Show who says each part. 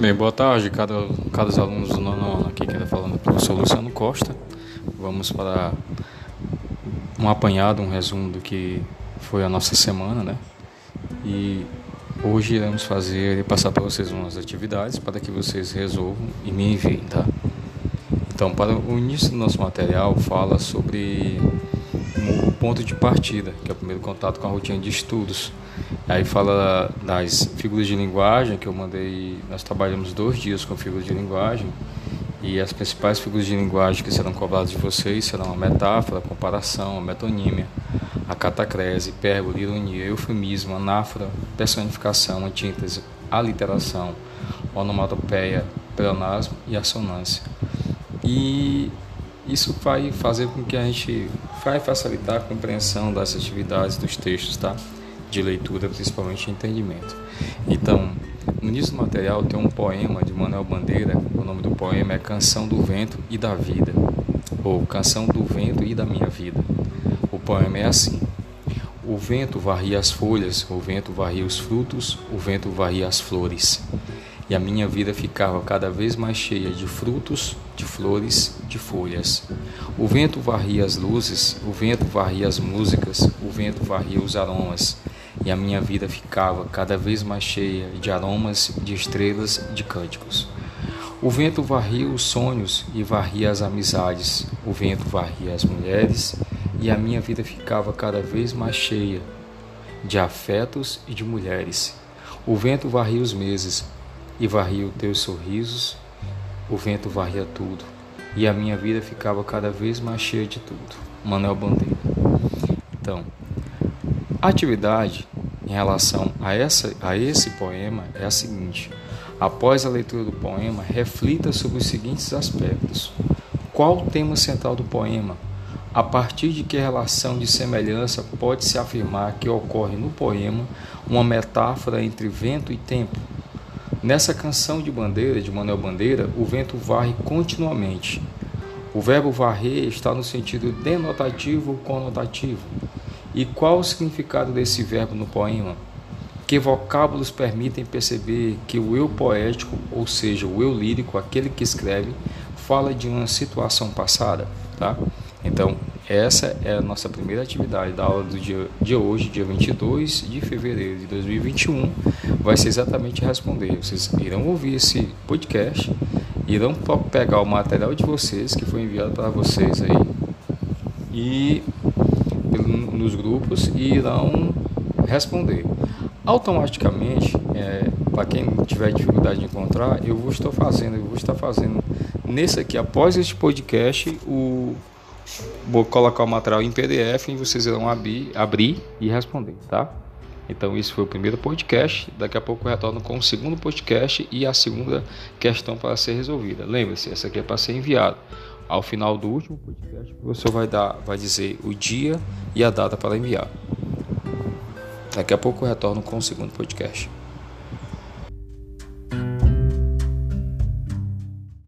Speaker 1: Bem, boa tarde, cada, cada alunos do nono ano aqui que está falando é o professor Luciano Costa. Vamos para um apanhado, um resumo do que foi a nossa semana, né? E hoje iremos fazer e passar para vocês umas atividades para que vocês resolvam e me enviem, tá? Então, para o início do nosso material, fala sobre o ponto de partida, que é o primeiro contato com a rotina de estudos. Aí fala das figuras de linguagem, que eu mandei, nós trabalhamos dois dias com figuras de linguagem, e as principais figuras de linguagem que serão cobradas de vocês serão a metáfora, a comparação, a metonímia, a catacrese, hipérbole, ironia, eufemismo, anáfora, personificação, antítese, aliteração, onomatopeia, pleonasmo e assonância. E isso vai fazer com que a gente vai facilitar a compreensão das atividades dos textos, tá? De leitura, principalmente entendimento. Então, no início do material tem um poema de Manuel Bandeira, o nome do poema é Canção do Vento e da Vida, ou Canção do Vento e da Minha Vida. O poema é assim: O vento varria as folhas, o vento varria os frutos, o vento varria as flores. E a minha vida ficava cada vez mais cheia de frutos, de flores, de folhas. O vento varria as luzes, o vento varria as músicas, o vento varria os aromas e a minha vida ficava cada vez mais cheia de aromas, de estrelas, de cânticos. O vento varria os sonhos e varria as amizades, o vento varria as mulheres e a minha vida ficava cada vez mais cheia de afetos e de mulheres. O vento varria os meses e varria os teus sorrisos, o vento varria tudo e a minha vida ficava cada vez mais cheia de tudo. Manuel Bandeira. Então, a atividade em relação a, essa, a esse poema é a seguinte: após a leitura do poema, reflita sobre os seguintes aspectos. Qual o tema central do poema? A partir de que relação de semelhança pode-se afirmar que ocorre no poema uma metáfora entre vento e tempo? Nessa canção de bandeira, de Manuel Bandeira, o vento varre continuamente. O verbo varrer está no sentido denotativo ou conotativo. E qual o significado desse verbo no poema? Que vocábulos permitem perceber que o eu poético, ou seja, o eu lírico, aquele que escreve, fala de uma situação passada, tá? Então, essa é a nossa primeira atividade da aula do dia de hoje, dia 22 de fevereiro de 2021. Vai ser exatamente responder. Vocês irão ouvir esse podcast, irão pegar o material de vocês que foi enviado para vocês aí e nos grupos e irão responder. Automaticamente, é, para quem tiver dificuldade de encontrar, eu vou estar fazendo, eu vou estar fazendo nesse aqui, após este podcast, o vou colocar o material em PDF e vocês irão abrir, abrir e responder, tá? Então, isso foi o primeiro podcast. Daqui a pouco eu retorno com o segundo podcast e a segunda questão para ser resolvida. Lembre-se, essa aqui é para ser enviada. Ao final do último podcast, o professor vai, dar, vai dizer o dia e a data para enviar. Daqui a pouco eu retorno com o segundo podcast.